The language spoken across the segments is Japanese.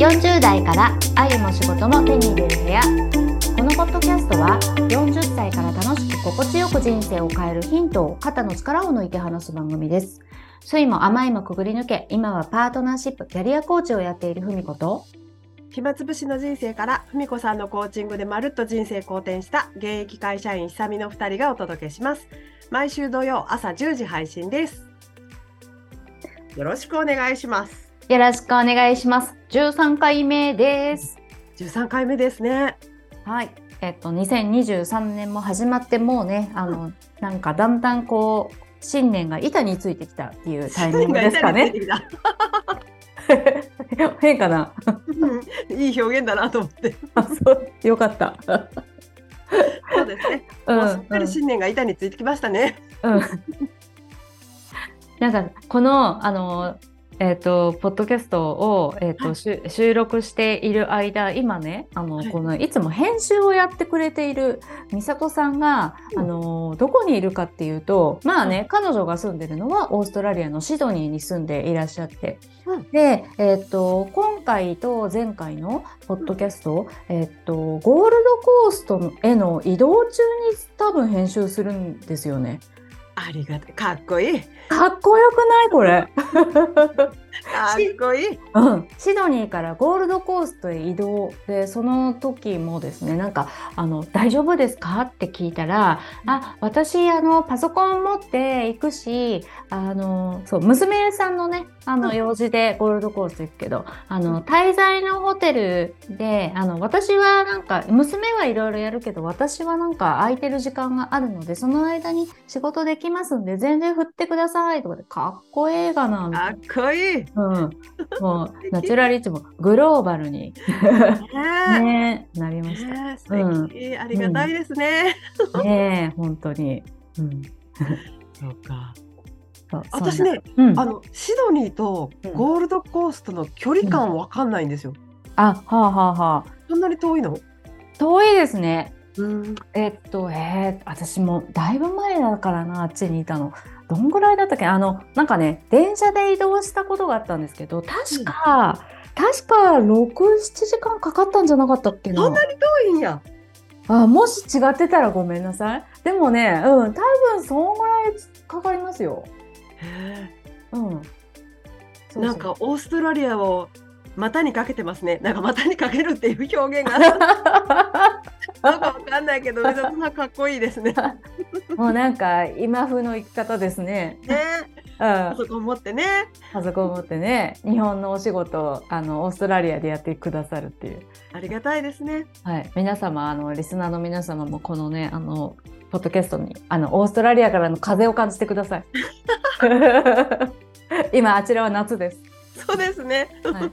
40代から愛も仕事も手に入れる部屋。このポッドキャストは40歳から楽しく心地よく人生を変えるヒントを肩の力を抜いて話す番組です。酸いも甘いもくぐり抜け今はパートナーシップキャリアコーチをやっているふみこと。暇つぶしの人生からふみこさんのコーチングでまるっと人生好転した現役会社員久美の2人がお届けします。毎週土曜朝10時配信です。よろしくお願いします。よろしくお願いします13回目です13回目ですねはいえっと2023年も始まってもうねあの、なんかだんだんこう新年が板についてきたっていうタイミングですかね。変かな、うん、いい表現だなと思って。あ、そうよかった。そうですね。うん、もうすっかり新年が板についてきましたね。うん。なんかこのあのえっ、ー、と、ポッドキャストを、えっ、ー、と、収録している間、今ね、あの、この、いつも編集をやってくれている美里さんが、あの、どこにいるかっていうと、まあね、彼女が住んでるのはオーストラリアのシドニーに住んでいらっしゃって、で、えっ、ー、と、今回と前回のポッドキャスト、えっ、と、ゴールドコーストへの移動中に多分編集するんですよね。ありがたい。かっこいい。かっこよくない？これ。かっこいい、うん、シドニーからゴールドコーストへ移動でその時もですねなんかあの「大丈夫ですか?」って聞いたら「あ私あのパソコン持って行くしあのそう娘さんのねあの用事でゴールドコースト行くけどあの滞在のホテルであの私はなんか娘はいろいろやるけど私はなんか空いてる時間があるのでその間に仕事できますんで全然振ってくださいとかでかっこええがなかっこいいうん、もう ナチュラリッチもグローバルにねなりました。素敵、うん、ありがたいですね。うん、ね本当に。うん、そうか。私ね、うん、あのシドニーとゴールドコーストの距離感わかんないんですよ。あ、はあはあはあ。そんなに遠いの？遠いですね。うん、えっと、えー、私もだいぶ前だからなあっちにいたの。どんぐらいだったっけ？あのなんかね電車で移動したことがあったんですけど確か、うん、確か67時間かかったんじゃなかったっけな？そんなに遠いんや。あもし違ってたらごめんなさい。でもねうん多分そんぐらいかかりますよ。へえ。うん。なんかオーストラリアを股にかけてますね。なんか股にかけるっていう表現が。なんかわかんないけど、上田さんかっこいいですね。もうなんか今風の生き方ですね。ね。うん、パソコン持ってね。パソコン持ってね、日本のお仕事をあのオーストラリアでやってくださるっていう。ありがたいですね。はい、皆様あのリスナーの皆様もこのねあのポッドキャストにあのオーストラリアからの風を感じてください。今あちらは夏です。そうですね。はい、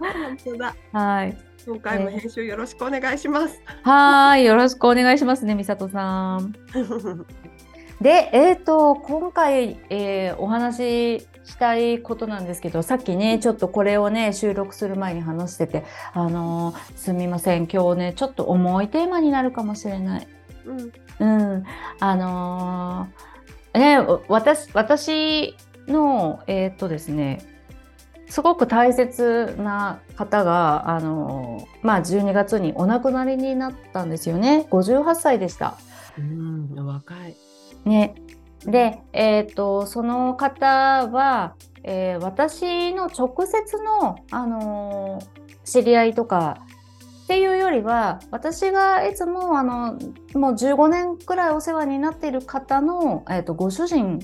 本当だ。はい。今回も編集よろしくお願いします。はい、よろしくお願いしますね、みさとさん。で、えっ、ー、と、今回、えー、お話ししたいことなんですけど、さっきね、ちょっとこれをね、収録する前に話してて、あのー、すみません、今日ね、ちょっと重いテーマになるかもしれない。うん。うん。あのー、ね、私、私の、えっ、とですね、すごく大切な方が、あのまあ、12月にお亡くなりになったんですよね。58歳でした。うん、若い。ね。で、えっ、ー、と、その方は、えー、私の直接の、あの知り合いとかっていうよりは私がいつもあのもう15年くらいお世話になっている方の、えーとご主人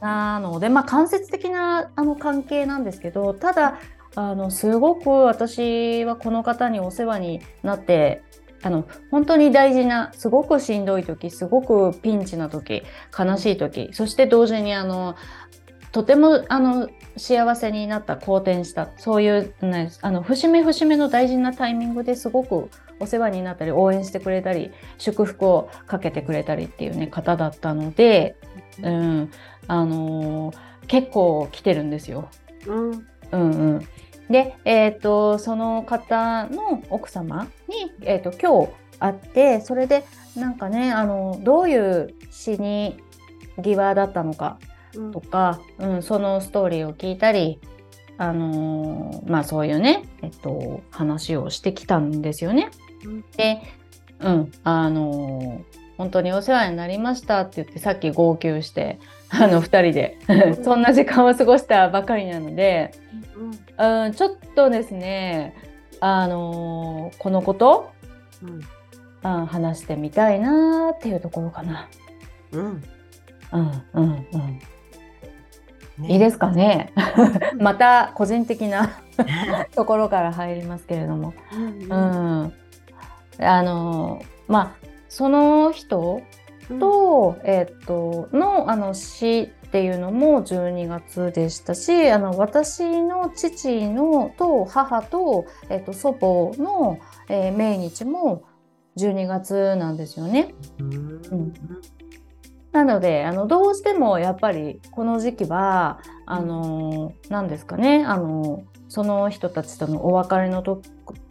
なので、まあ、間接的なあの関係なんですけどただあのすごく私はこの方にお世話になってあの本当に大事なすごくしんどい時すごくピンチな時悲しい時そして同時にあのとてもあの幸せになった好転したそういう、ね、あの節目節目の大事なタイミングですごくお世話になったり応援してくれたり祝福をかけてくれたりっていうね方だったので、うん、あのー、結構来てるんですよ。うん、うんうんで、えーと、その方の奥様に、えーと、今日会ってそれでなんかねあのどういう死に際だったのかとか、うん、うん、そのストーリーを聞いたりあのーまあそういうね、えっと、話をしてきたんですよね。うんで、うん、あのー本当にお世話になりましたって言ってさっき号泣してあの2人で。そんな時間を過ごしたばかりなので、うんうん、ちょっとですねあのーこのこと、うん。うん、話してみたいなっていうところかな。うん。うんうんうん、ね。いいですかね。また個人的な ところから入りますけれども。うんうん、あのまあその人うん。と、えっとのあの死っていうのも12月でしたしあの私の父のと母と,、えっと祖母の、えー命日も12月なんですよね。うん。うん。なのであのどうしてもやっぱりこの時期はあの何ですかねあのその人たちとのお別れのと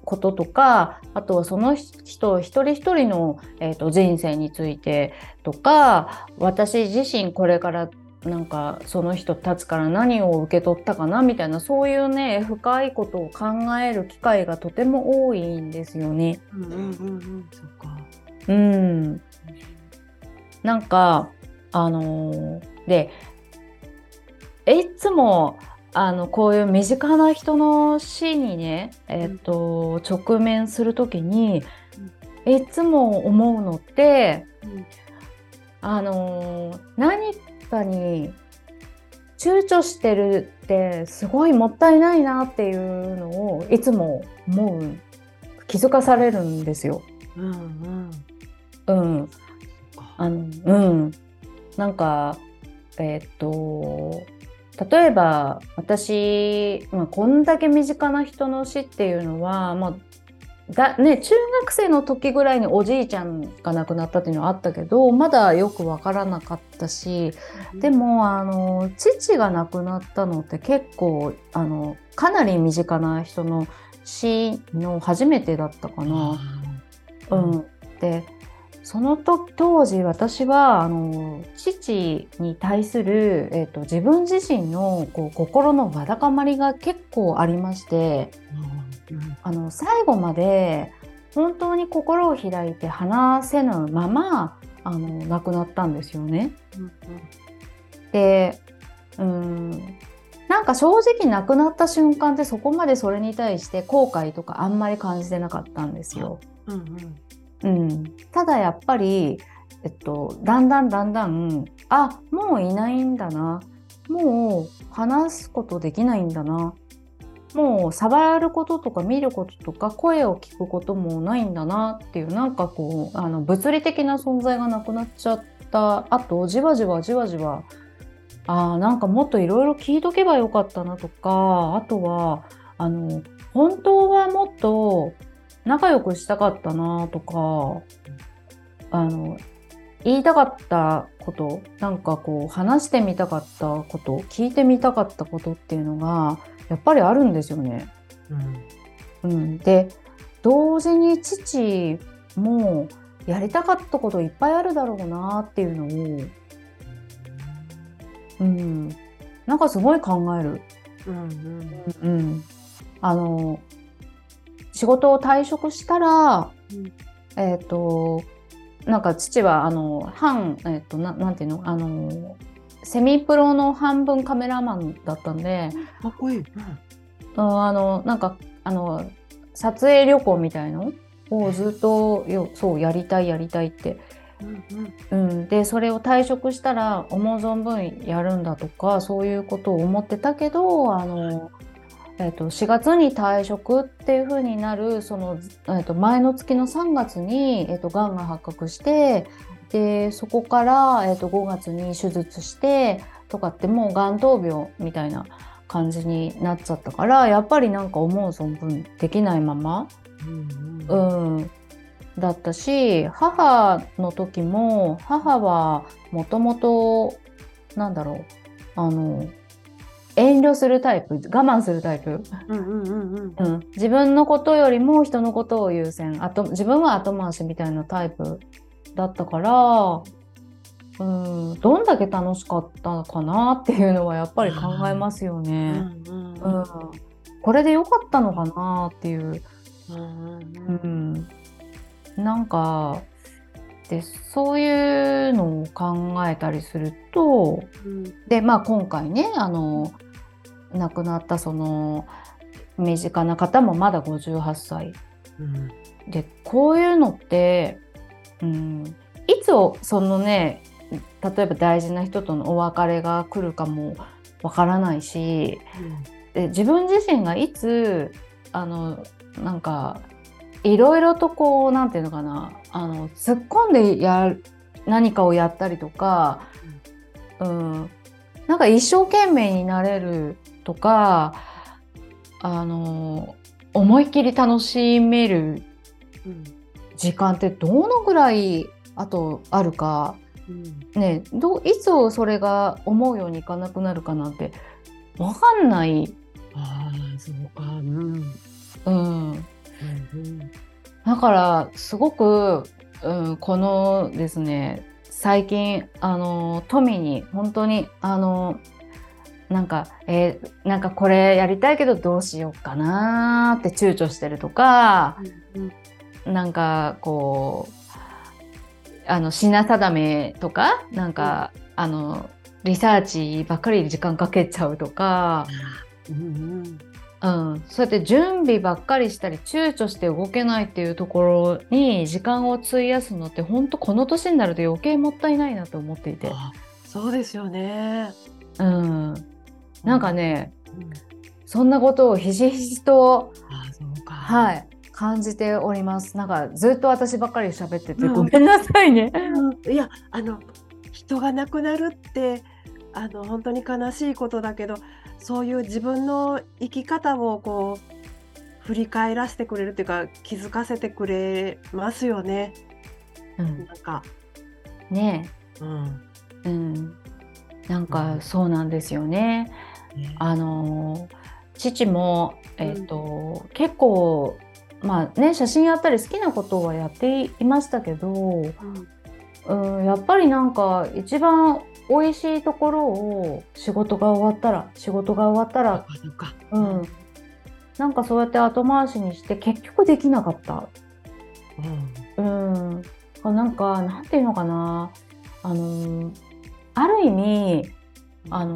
こととかあとはその人一人一人の、えー、と人生についてとか私自身これからなんかその人たちから何を受け取ったかなみたいなそういうね深いことを考える機会がとても多いんですよね。うんうんうんうん。そっか。うん、なんかあのーでいつもあのこういう身近な人の死にね、えっと直面する時にいつも思うのってうんあのー何かに躊躇してるってすごいもったいないなっていうのをいつも思う。気づかされるんですよ。うんうん。うん、あのうん。なんかえーっと例えば私、まあ、こんだけ身近な人の死っていうのは、まあだね、中学生の時ぐらいにおじいちゃんが亡くなったっていうのはあったけどまだよく分からなかったしでもあの父が亡くなったのって結構あのかなり身近な人の死の初めてだったかな。あうん、でその時当時私はあの父に対する、えー、と自分自身のこう心のわだかまりが結構ありましてーうんあの最後まで本当に心を開いて話せぬままあの亡くなったんですよね。うんでうんなんか正直亡くなった瞬間ってそこまでそれに対して後悔とかあんまり感じてなかったんですよ。うんうんうん、ただやっぱり、えっと、だんだんだんだんあもういないんだな。もう話すことできないんだな。もう触ることとか見ることとか声を聞くこともないんだなっていうなんかこうあの物理的な存在がなくなっちゃったあとじわじわじわじわあなんかもっといろいろ聞いとけばよかったなとかあとはあの本当はもっと仲良くしたかったなとかあの言いたかったことなんかこう話してみたかったこと聞いてみたかったことっていうのがやっぱりあるんですよね。うん。うん、で同時に父もやりたかったこといっぱいあるだろうなっていうのを、うん、なんかすごい考える。うんうん。うん、あの仕事を退職したら、うん。えっ、となんか父はあの半えっ、とななんていうの？あのセミプロの半分カメラマンだったんで、かっこいい。あのなんかあの撮影旅行みたいのをずっとよそうやりたいやりたいって。うんうん。うん、でそれを退職したら思う存分やるんだとかそういうことを思ってたけどあの、えっと4月に退職っていう風になるその、えっと前の月の3月に、えっとがんが発覚してでそこから、えっと5月に手術してとかってもうがん闘病みたいな感じになっちゃったからやっぱりなんか思う存分できないままうんううんん、だったし母の時も母はもともとなんだろうあの遠慮するタイプ我慢するタイプ、うんうんうんうん、自分のことよりも人のことを優先。あと自分は後回しみたいなタイプだったから、うん、どんだけ楽しかったかなっていうのはやっぱり考えますようね。これで良かったのかなっていう、うん。うん、なんかでそういうのを考えたりするとうん。でまあ今回ねあの亡くなったその身近な方もまだ58歳うん。でこういうのって、うん、いつをそのね例えば大事な人とのお別れが来るかもわからないしで自分自身がいつあのなんかいろいろとこうなんていうのかなあの突っ込んでやる何かをやったりとか、うん、なんか一生懸命になれるとかあの思いっきり楽しめるうん。時間ってどのぐらいあとあるか、うん。ね、どういつそれが思うようにいかなくなるかなんて分かんない。ああそうか。うん。うん、うんだからすごく、うん、このですね最近あの富に本当にあのなんか、えーなんかこれやりたいけどどうしようかなーって躊躇してるとかうんなんかこうあの品定めとかなんか、あのリサーチばっかり時間かけちゃうとか、うんうん、そうやって準備ばっかりしたり躊躇して動けないっていうところに時間を費やすのって本当この年になると余計もったいないなと思っていて、あそうですよね。うん、なんかねうん。そんなことをひしひしと、はい、感じております。なんかずっと私ばっかり喋っててうん。ごめんなさいね。うん。いやあの人が亡くなるってあの本当に悲しいことだけどそういう自分の生き方をこう振り返らせてくれるっていうか気づかせてくれますよね。うん。なんか、ね。うん。え、うん、なんうかん。そうなんですよね。ねあのー父も、えーと結構まあね写真やったり好きなことはやっていましたけど、うんうん、やっぱりなんか一番美味しいところを仕事が終わったら仕事が終わったらうん。なんかそうやって後回しにして結局できなかった。うん。うん、あなんかなんていうのかな。あのある意味あの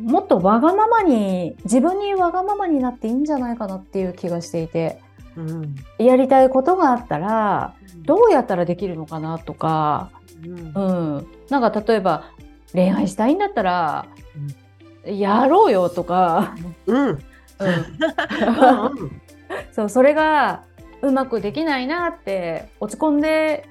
もっとわがままに自分にわがままになっていいんじゃないかなっていう気がしていて。うん。やりたいことがあったらどうやったらできるのかなとか、うん。うん、なんか例えば恋愛したいんだったら、やろうよとか、うん。うん。うん、そうそれがうまくできないなって落ち込んで、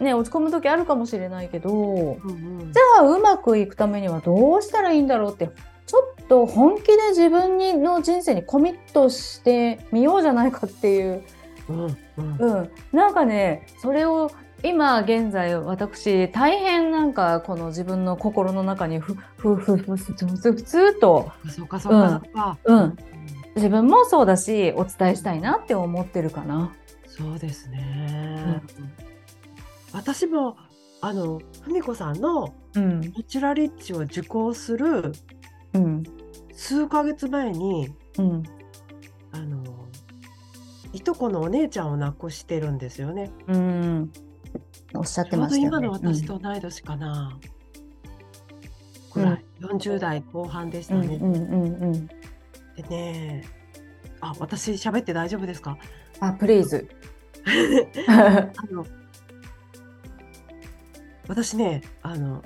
ね、落ち込む時あるかもしれないけど、うんうん、じゃあうまくいくためにはどうしたらいいんだろうってちょっと本気で自分にの人生にコミットしてみようじゃないかっていう、うん、うん。うん、なんかねそれを今現在私大変なんかこの自分の心の中にふふふふふつと。そうかそうか。そうか、うん、うん、自分もそうだしお伝えしたいなって思ってるかな。そうですね、うん。私もあの文子さんのうんこちらリッチを受講するうん数ヶ月前にうんあのいとこのお姉ちゃんを亡くしてるんですよね。うんおっしゃってちょうどましね。今の私と同い年かな。ぐらい、40代後半でしたね。うんうんうんうん。でね、あ私喋って大丈夫ですか？あ、プリーズ。あの私ねあの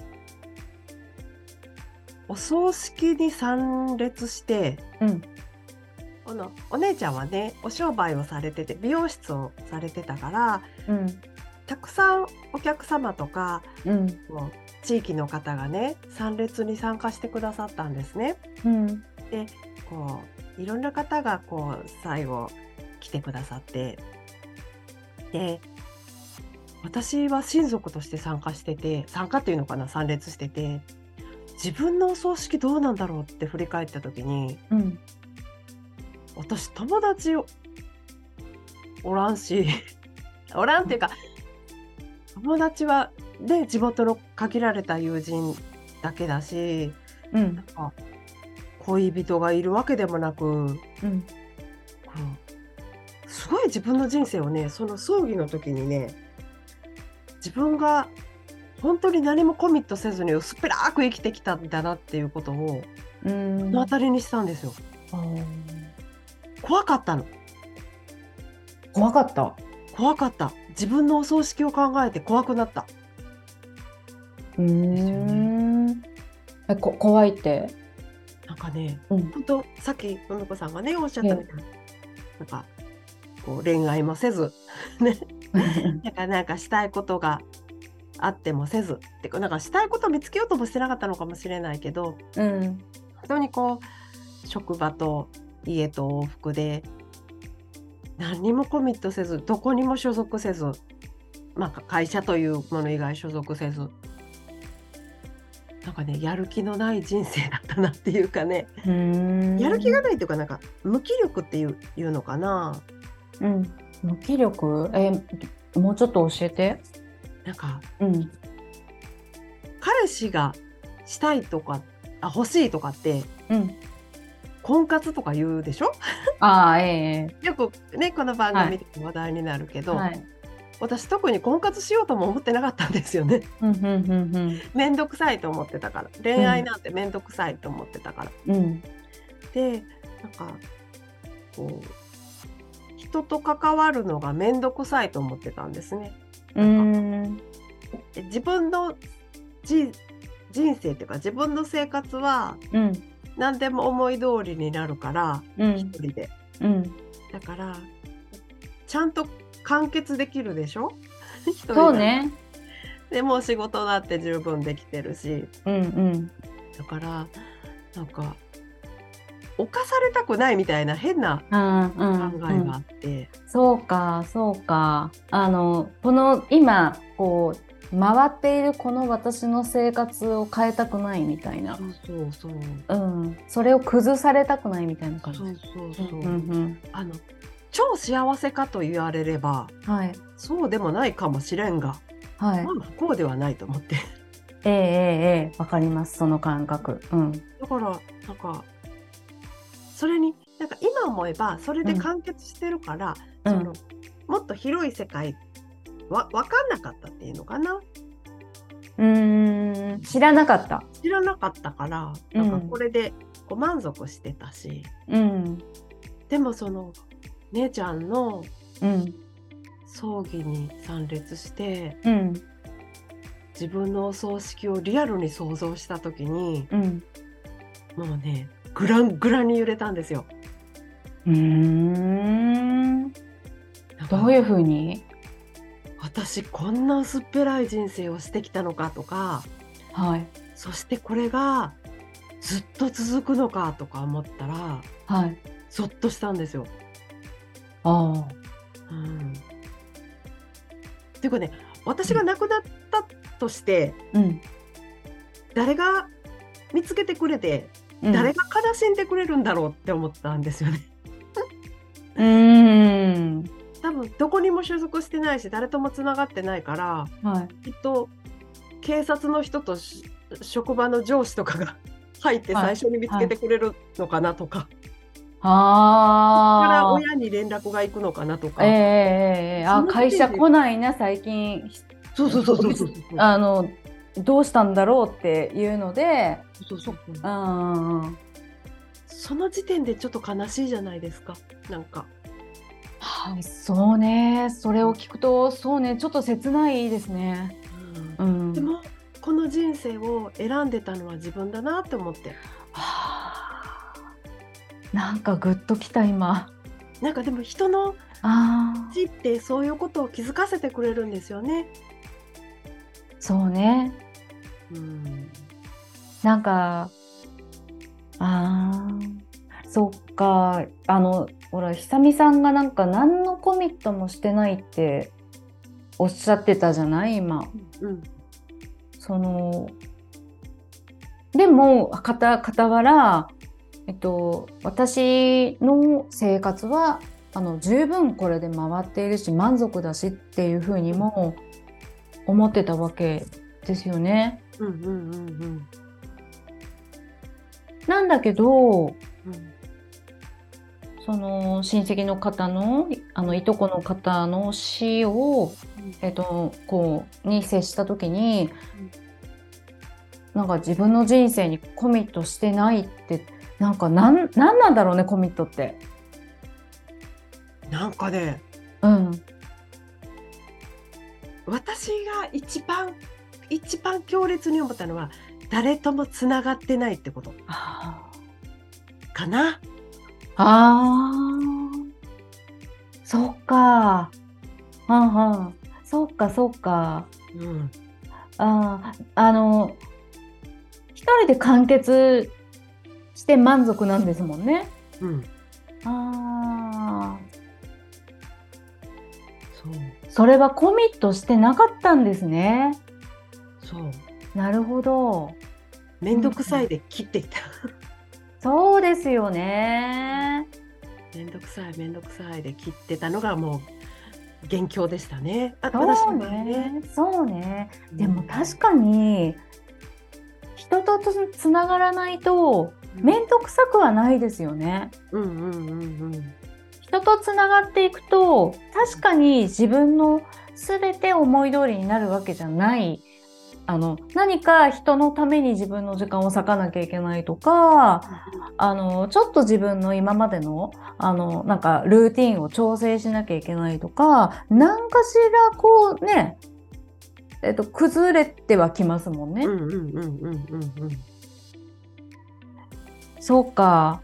お葬式に参列してうん。あのお姉ちゃんはねお商売をされてて美容室をされてたからうん。たくさんお客様とかうん。こう地域の方がね参列に参加してくださったんですね。うん。こういろんな方がこう最後来てくださってで私は親族として参加してて参加っていうのかな参列してて自分のお葬式どうなんだろうって振り返った時にうん。私友達おおらんし おらんっていうか友達はで地元の限られた友人だけだしうん。なんか恋人がいるわけでもなく、うん。こうすごい自分の人生をねその葬儀の時にね自分が本当に何もコミットせずに薄っぺらく生きてきたんだなっていうことをうん。目の当たりにしたんですよ。怖かったの怖かった。怖かった自分のお葬式を考えて怖くなったうーん。え、こ、怖いって？なんかねうん。本当さっきののこさんがねおっしゃったみたいになんかこう恋愛もせず ね なんかなんかしたいことがあってもせずってかなんかしたいことを見つけようともしてなかったのかもしれないけどうん。本当にこう職場と家と往復で何にもコミットせずどこにも所属せず、まあ、会社というもの以外所属せずなんかねやる気のない人生だったなっていうかね。やる気がないっていうかなんか無気力っていういうのかなうん。無気力え、もうちょっと教えて。なんかうん。彼氏がしたいとかあ欲しいとかってうん。婚活とか言うでしょ？ああ、えよくねこの番組でも話題になるけど、えはい。私特に婚活しようとも思ってなかったんですよねうん、うん、うん、面倒くさいと思ってたから恋愛なんて面倒くさいと思ってたから、うん。うん。でなんかこう人と関わるのが面倒くさいと思ってたんですねうーん。で自分のじ人生っていうか自分の生活はうん。何でも思い通りになるからうん一。人でうん。だからちゃんと完結できるでしょ？そうだね。でもう仕事だって十分できてるしうん、うん。だからなんか犯されたくないみたいな変なうん、考うん。えがあって、そうか、そうか。あの、この今、こう、回っているこの私の生活を変えたくないみたいな。そうそうそううん。それを崩されたくないみたいな感じ。そうそうそう、うん、うん。あの超幸せかと言われればはい。そうでもないかもしれんが、はいま。あ不幸ではないと思ってええええええわかります、その感覚。うん。だからなんかそれになんか今思えばそれで完結してるから、うんそのもっと広い世界わ分かんなかったっていうのかな？うーん、知らなかった。知らなかったからなんかこれでこう満足してたし、うん。でもその姉ちゃんのうん。葬儀に参列してうん。自分のお葬式をリアルに想像した時にうん。もうねグラングランに揺れたんですよ。うーん。どういうふうに？私こんな薄っぺらい人生をしてきたのかとかはい。そしてこれがずっと続くのかとか思ったらはい。ゾッとしたんですよ。ああ。うん、っていうかね私が亡くなったとしてうん。誰が見つけてくれてうん誰が悲しんでくれるんだろうって思ったんですよね。うーん。多分どこにも所属してないし誰ともつながってないからはい。きっと警察の人とし職場の上司とかが入ってはい最初に見つけてくれるのかなとか、からああ。親に連絡が行くのかなとか、ええええええあ、会社来ないな、最近。そうそうそうそうそう あの、どうしたんだろうっていうので、そうそうそううんうん。その時点でちょっと悲しいじゃないですかなんかはい、そうね。それを聞くと、そうね、ちょっと切ないですね。うん。でもこの人生を選んでたのは自分だなって思ってはあなんかグッときた今。なんかでも人のああ、死ってそういうことを気づかせてくれるんですよね。そうね。うんなんか、ああ、そっか。あの、ほら、久美さんがなんか何のコミットもしてないっておっしゃってたじゃない？今。うんその、でも、かた、傍ら、えっと、私の生活は、あの、十分これで回っているし、満足だしっていうふうにも思ってたわけですよね。うんうんうんうん。なんだけど、うん。その親戚の方のあのいとこの方の死を、えっと、こうに接した時に、なんか自分の人生にコミットしてないってなんかなんなんなんだろうねコミットって。なんかねうん、私が一番一番強烈に思ったのは誰ともつながってないってことあかな？あーそっか。はんはんそっかそっか。うんあーあの一人で完結して満足なんですもんね。うん、ああそうそれはコミットしてなかったんですね。そうなるほど。面倒くさいで切っていた。そうですよね。面倒くさい面倒くさいで切ってたのがもう元凶でしたね。あそうの場合ね。そうね。でも確かかに人とつつながらないと面倒くさくはないですよね。うんうんうんうん人とつながっていくと確かに自分の全て思い通りになるわけじゃないあの何か人のために自分の時間を割かなきゃいけないとかあのちょっと自分の今までのあのなんかルーティンを調整しなきゃいけないとか何かしらこうねえっと崩れてはきますもんね。そうか。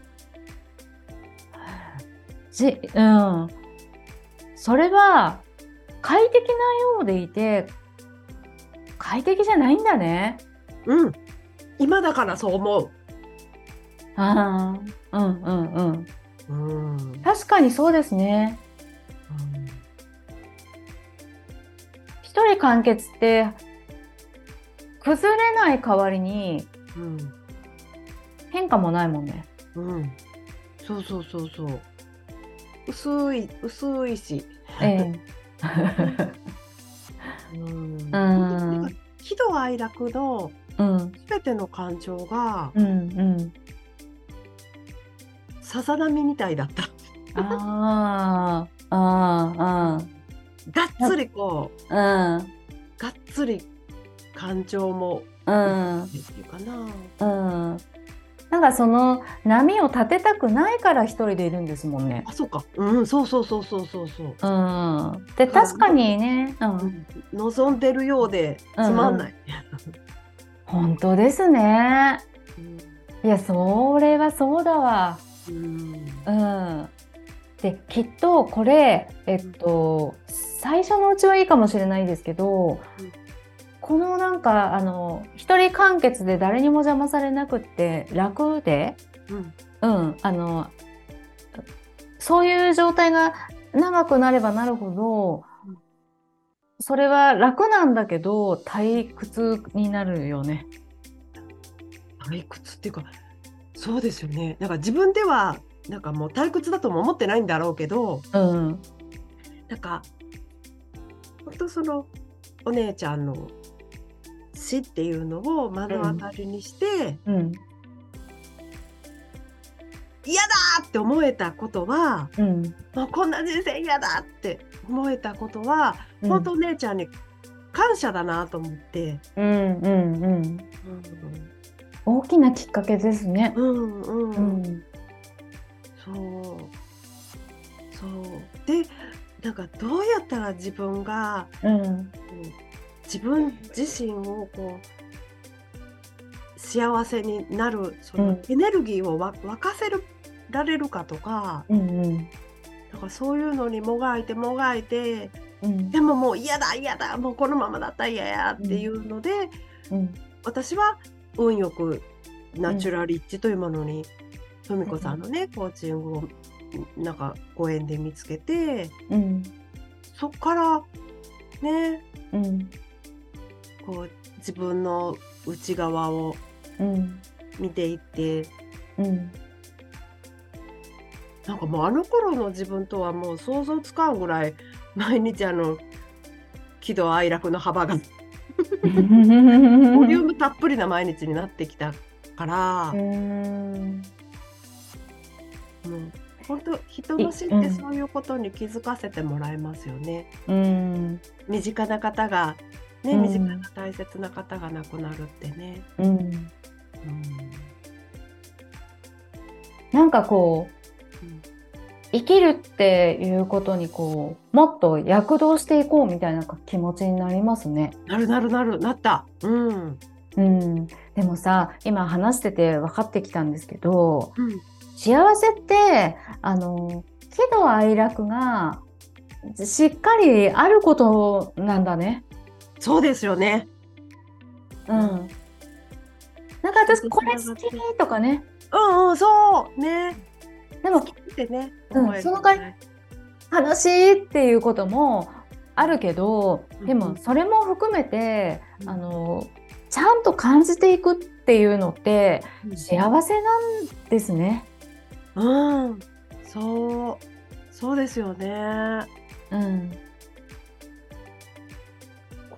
じ、うん。それは快適なようでいて、快適じゃないんだね。うん今だからそう思ああ、うんうんうん。う。うんうん確かにそうですね。一人完結って、崩れない代わりにうん変化もないもんね。うんそうそうそうそう薄い薄いし。え うんえ。うなんん。か喜怒哀楽のうん。すべての感情がうん。うん。さざ波みたいだった。ああ、ああ、がっつりこううん。がっつり感情もうん。っていうかな。うん。なんかその波を立てたくないから一人でいるんですもんね。あ、そうか。うん、そうそうそうそうそうそう。うん。で、確かにね、うん。望んでるようでつまんない。本当ですね。いや、それはそうだわ。うんうん。で、きっとこれ、えっと、最初のうちはいいかもしれないですけど、このなんか、あの、一人完結で誰にも邪魔されなくって楽で、うん。うん、あの、そういう状態が長くなればなるほどうん、それは楽なんだけど、退屈になるよね。退屈っていうかそうですよね。なんか自分ではなんかもう退屈だとも思ってないんだろうけどうん。なんか本当そのお姉ちゃんの死っていうのを目の当たりにして、うん。嫌だって思えたことはうん。もうこんな人生嫌だって思えたことは、うん本当お姉ちゃんに感謝だなと思って。うん。うん。うん。大きなきっかけですね。うんうん、うん。そうそうでなんかどうやったら自分がうん。自分自身をこう幸せになるそのうんエネルギーをわ沸かせるられるかとかうん。うん。なんかそういうのにもがいてもがいてうん。でももう嫌だ嫌だもうこのままだったら嫌やっていうので、うん。私は運よくナチュラリッチというものに富子さんのねコーチングをなんかご縁で見つけてうん。そっからねうん。こう自分の内側をうん。見ていってうん。なんかもうあの頃の自分とはもう想像つかんぐらい毎日あの喜怒哀楽の幅がボリュームたっぷりな毎日になってきたから、うんもう本当人の死ってそういうことに気づかせてもらえますよね。うん身近な方がね、うん身近な大切な方が亡くなるってね。うんうんなんかこううん生きるっていうことにこうもっと躍動していこうみたいな気持ちになりますね。なるなるなるなった。うん。うん、でもさ今話してて分かってきたんですけどうん幸せってあの喜怒哀楽がしっかりあることなんだね。そうですよね。うん、なんか私これ好きとかねうんうんそうね。でもってね。うんその代わ楽しいっていうこともあるけどでもそれも含めてうんあのちゃんと感じていくっていうのってうん幸せなんですね。うん。そう。そうですよね。うん、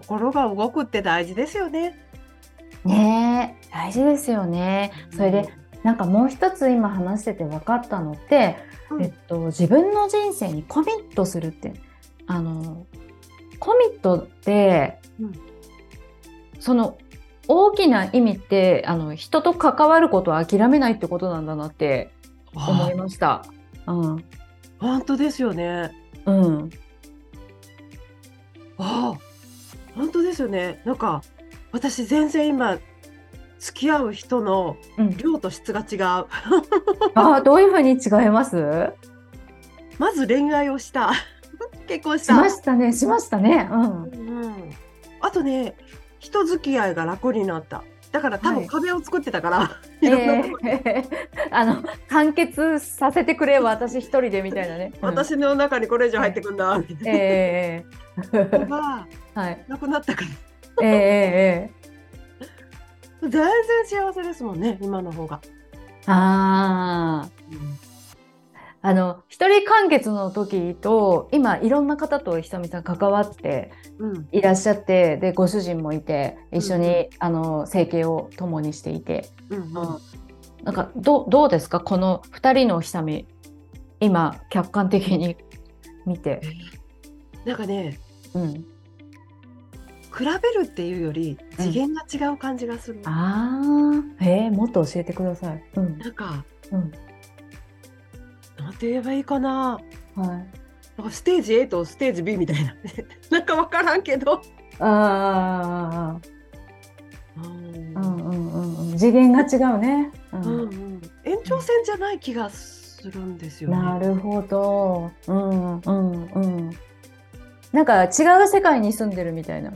心が動くって大事ですよね。ねえ大事ですよね。それでなんかもう一つ今話してて分かったのって、うんえっと、自分の人生にコミットするってあのコミットって、うんその大きな意味ってあの人と関わることを諦めないってことなんだなって思いました。うん本当ですよね。うんああ、本当ですよね。なんか私全然今付き合う人のうん、量と質が違う。あどういうふうに違います？まず恋愛をした。結婚し。したましたねしましたね。うんうん。あとね、人付き合いが楽になった。だから多はい分壁を作ってたから、えいろんなとこー あの完結させてくれ私一人でみたいなね。うん私の中にこれ以上入ってくんだみたいええなのがはい。なくなったから。ええええ全然幸せですもんね、今の方が。ああ、あの一人完結の時と今いろんな方とひさみさん関わってうん。いらっしゃってでご主人もいて一緒に、うんあの生計を共にしていて、うん。うん。なんかどうどうですか？この二人のひさみ今客観的に見て。なんかね、うん、比べるっていうより次元が違う感じがする。ああ、えー、もっと教えてください。うん、なんか、うん、なんて言えばいいかな。はい。なんかステージ A とステージ B みたいな。なんかわからんけど。ああ、うんうん、うん、うん、うん、次元が違うね。ううんうん延長線じゃない気がするんですよね。なるほど。うん、うん、うん。なんか違う世界に住んでるみたいな。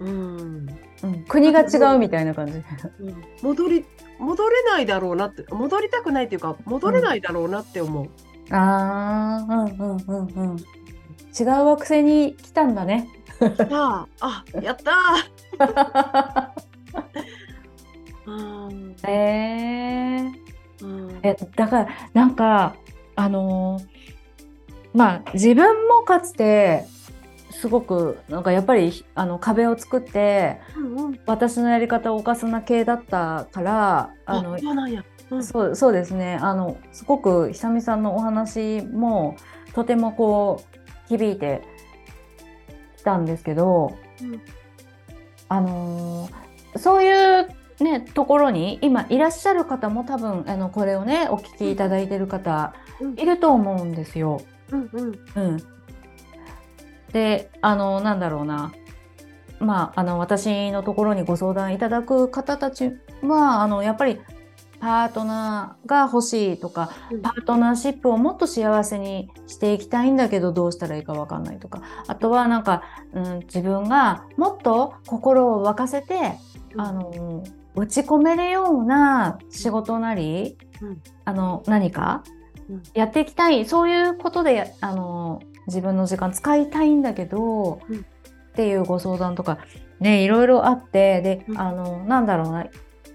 うんうん、国が違うみたいな感じ。うん戻り戻れないだろうなって戻りたくないっていうか戻れないだろうなって思う。ああ、うん、うん、うん、うん。違う惑星に来たんだね。あああやったー。うんえー。うんえだからなんかあのーまあ自分もかつてすごくなんかやっぱりあの壁を作ってうんうん。私のやり方を犯すな系だったからああのそうなんや。うん。そうそうですね。あのすごく久美さんのお話もとてもこう響いてきたんですけど、うん。あのーそういうねところに今いらっしゃる方も多分あのこれをねお聞きいただいてる方うん。いると思うんですよ。うんうん。うん、であのなんだろうな。まああの私のところにご相談いただく方たちはあのやっぱりパートナーが欲しいとかうん。パートナーシップをもっと幸せにしていきたいんだけどどうしたらいいかわかんないとか。あとはなんか、うん、自分がもっと心を沸かせて、うん。あの打ち込めるような仕事なり、うん。あの何かうん。やっていきたい。そういうことであの自分の時間使いたいんだけど、うん。っていうご相談とかねいろいろあってで、うん。あのなんだろうな。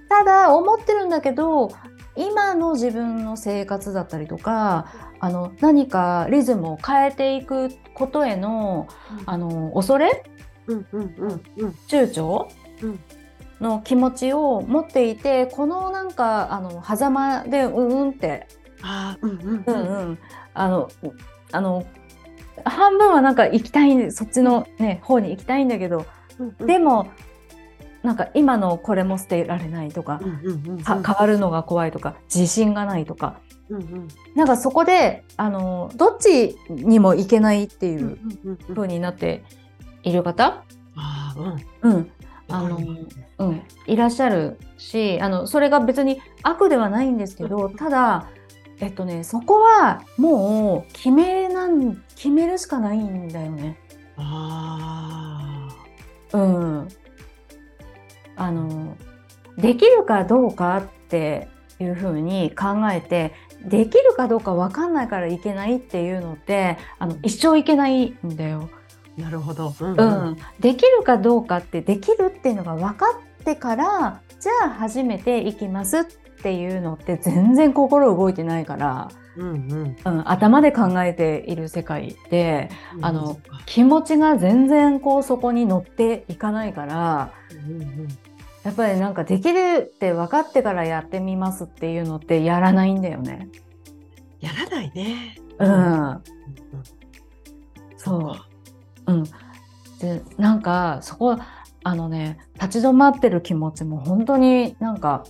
ただ思ってるんだけど今の自分の生活だったりとかあの何かリズムを変えていくことへのあの恐れ？うんうんうんうん。躊躇、うん。の気持ちを持っていてこのなんかあの狭間でうんうんって。あーうんうんううんんうん。あのあの半分はなんか行きたいそっちのね方に行きたいんだけどうんうん。でもなんか今のこれも捨てられないとかうんうんうん変わるのが怖いとか自信がないとか。うんうん。なんかそこであのどっちにも行けないっていううんうんうん風になっている方、うん。うん。あのうん、いらっしゃるしあのそれが別に悪ではないんですけどただえっとねそこはもう決めなん決めるしかないんだよね。あうん、あのできるかどうかっていうふうに考えてできるかどうか分かんないからいけないっていうのってあの一生いけないんだよ。ーなるほど。うんううんん、できるかどうかってできるっていうのが分かってからじゃあ初めて行きますっていうのって全然心動いてないから、うんうん。うん、頭で考えている世界でうん。あの気持ちが全然こうそこに乗っていかないからうんうんやっぱりなんかできるって分かってからやってみますっていうのってやらないんだよね。やらないね。うん、うん。そう。うん、でなんかそこあのね立ち止まってる気持ちも本当になんか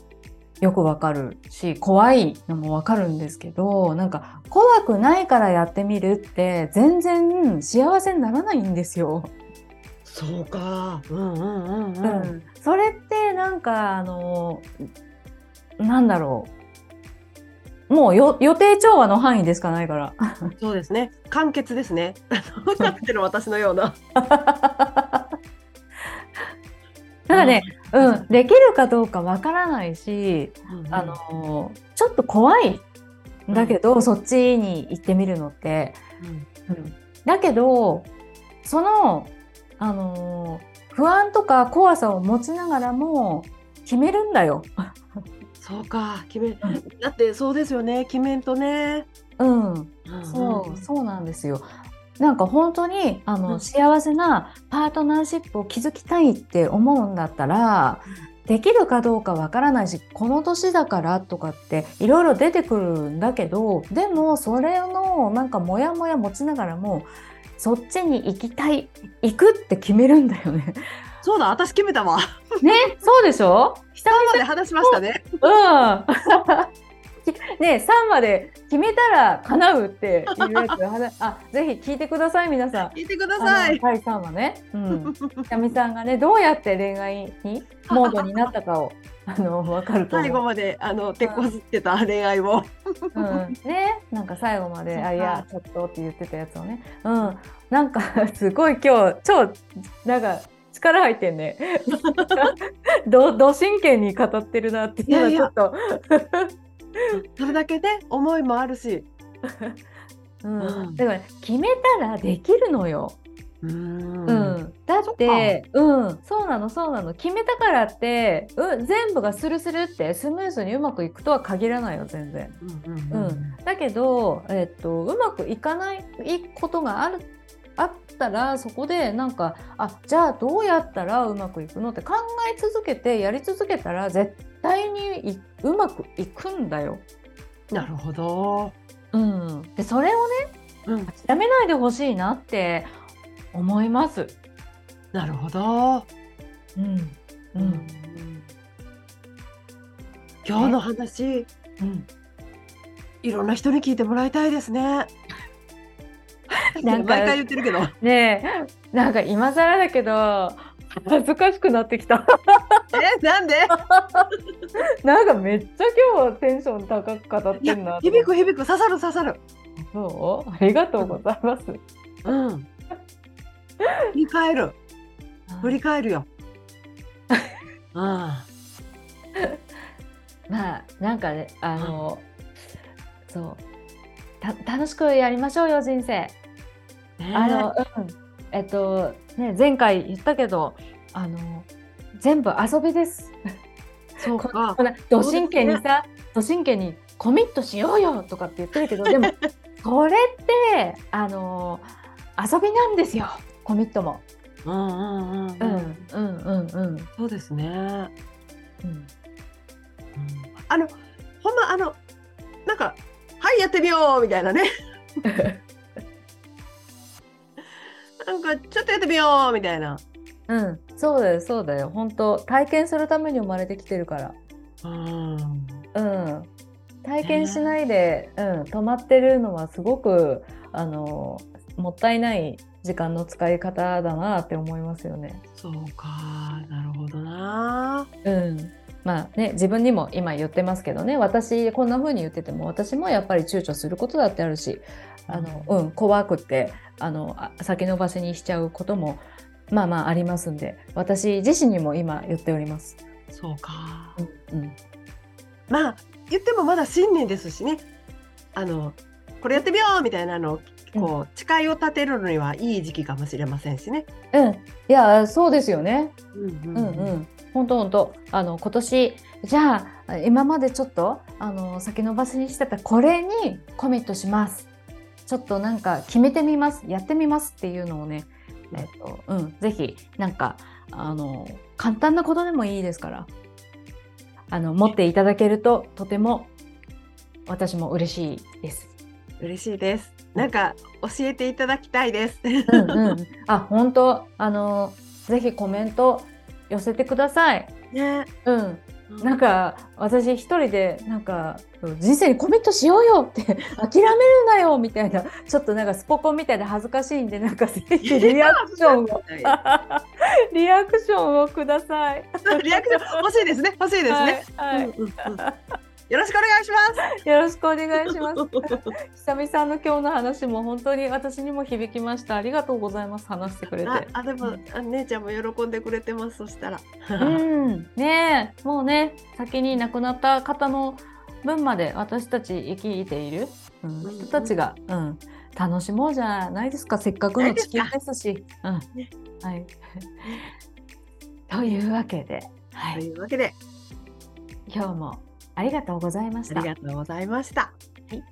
よくわかるし怖いのもわかるんですけどなんか怖くないからやってみるって全然幸せにならないんですよ。そうか。うんうんうんううん。ん、それってなんかあのなんだろうもうよ予定調和の範囲でしかないから。そうですね。簡潔ですね。分かってる私のような。ただね、うん、できるかどうかわからないし、うんうんあのちょっと怖いんだけど、そっちに行ってみるのって、うんうんだけどその、あの不安とか怖さを持ちながらも決めるんだよ。そうか。決め。だってそうですよね。決めんとね。うん、うんそうそうなんですよ。なんか本当にあの、うん幸せなパートナーシップを築きたいって思うんだったら、できるかどうかわからないしこの年だからとかっていろいろ出てくるんだけどでもそれのなんかモヤモヤ持ちながらもそっちに行きたい行くって決めるんだよね。そうだ。私決めたわ。ねそうでしょ？久3まで話しましたね。々うんね3まで決めたら叶うっていうやつ話あぜひ聞いてください皆さん。聞いてくだあさい。の第3話ね。うんひみさんがねどうやって恋愛にモードになったかを あの分かると。最後まであの手こずってた恋愛を。うん、ねなんか最後まで「そっかあいやちょっと」って言ってたやつをねうんなんか すごい今日超なんか力入ってんね どど真剣に語ってるなっていうのはちょっと それだけで思いもあるし。うん。うん。だから決めたらできるのよ。ううん。ん。だってうん。そうなのそうなの。決めたからって、うん、全部がスルスルってスムーズにうまくいくとは限らないよ全然。うんうんだけど、えっと、うまくいかないことがあるあったらそこでなんかあじゃあどうやったらうまくいくのって考え続けてやり続けたら絶対にいうまくいくんだよ。なるほど。うん、でそれをねうん。諦めないでほしいなって思います。なるほど。うんうん今日の話、うん、いろんな人に聞いてもらいたいですね。なんか毎回言ってるけど。ねえなんか今更だけど恥ずかしくなってきた。え、なんで？なんかめっちゃ今日テンション高く語ってんな、響く響く、刺さる刺さる。そう？ありがとうございます。うん。振り返る。振り返るよ。うん。まあなんかねあの、そうた楽しくやりましょうよ人生。あの、うん、えっとね前回言ったけどあの全部遊びです。そうかこ。んなど真剣にさ、ど真剣にコミットしようよとかって言ってるけどでも これってあの遊びなんですよコミットも。うんうんうんうんうんうんうんそうですね。うんあのほんまあのなんかはいやってみようみたいなね。なんかちょっとやってみようみたいな。うん、そうだよそうだよ本当体験するために生まれてきてるからうん。うん体験しないで、うん、止まってるのはすごくあのもったいない時間の使い方だなって思いますよね。そうかなるほどな。うんまあね、自分にも今言ってますけどね私こんな風に言ってても私もやっぱり躊躇することだってあるしあの、うん、怖くってあのあ先延ばしにしちゃうこともまあまあありますんで私自身にも今言っております。そうか。うんうんまあ言ってもまだ新年ですしね。あのこれやってみようみたいなのをこう誓いを立てるのにはいい時期かもしれませんしね。うん、いやそうですよね。うんうんうん。本当本当あの今年じゃあ今までちょっとあの先延ばしにしてたこれにコミットします。ちょっとなんか決めてみます。やってみますっていうのをね、えっとうんぜひなんかあの簡単なことでもいいですから。あの持っていただけるととても私も嬉しいです。嬉しいです。なんか教えていただきたいです。うんうん。あ本当あのぜひコメント寄せてください。ね。うん。なんか私一人でなんか人生にコミットしようよって 諦めるなよみたいなちょっとなんかスポコンみたいで恥ずかしいんでなんかぜひ リアクションを リアクションをください。リアクション欲しいですね。欲しいですね。はい、はいうんうんうんよろしくお願いします。よろしくお願いします。久々の今日の話も本当に私にも響きました。ありがとうございます。話してくれて。あ、あでもあ姉ちゃんも喜んでくれてます。そしたら。うん、ねえもうね先に亡くなった方の分まで私たち生きている、うんうん人たちが、うん、楽しもうじゃないですかせっかくの地球ですし。うん はい、というわけで、はとい、いうわけで今日もありがとうございました。ありがとうございました。はい。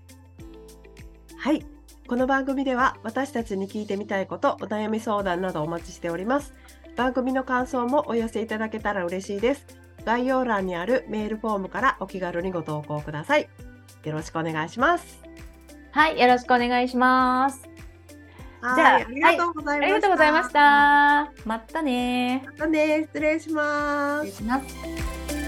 はい。この番組では私たちに聞いてみたいこと、お悩み相談などお待ちしております。番組の感想もお寄せいただけたら嬉しいです。概要欄にあるメールフォームからお気軽にご投稿ください。よろしくお願いします。はい、よろしくお願いします。はいじゃあありがとうございました。ありがとうございました。またね。またね、失礼します失礼。します。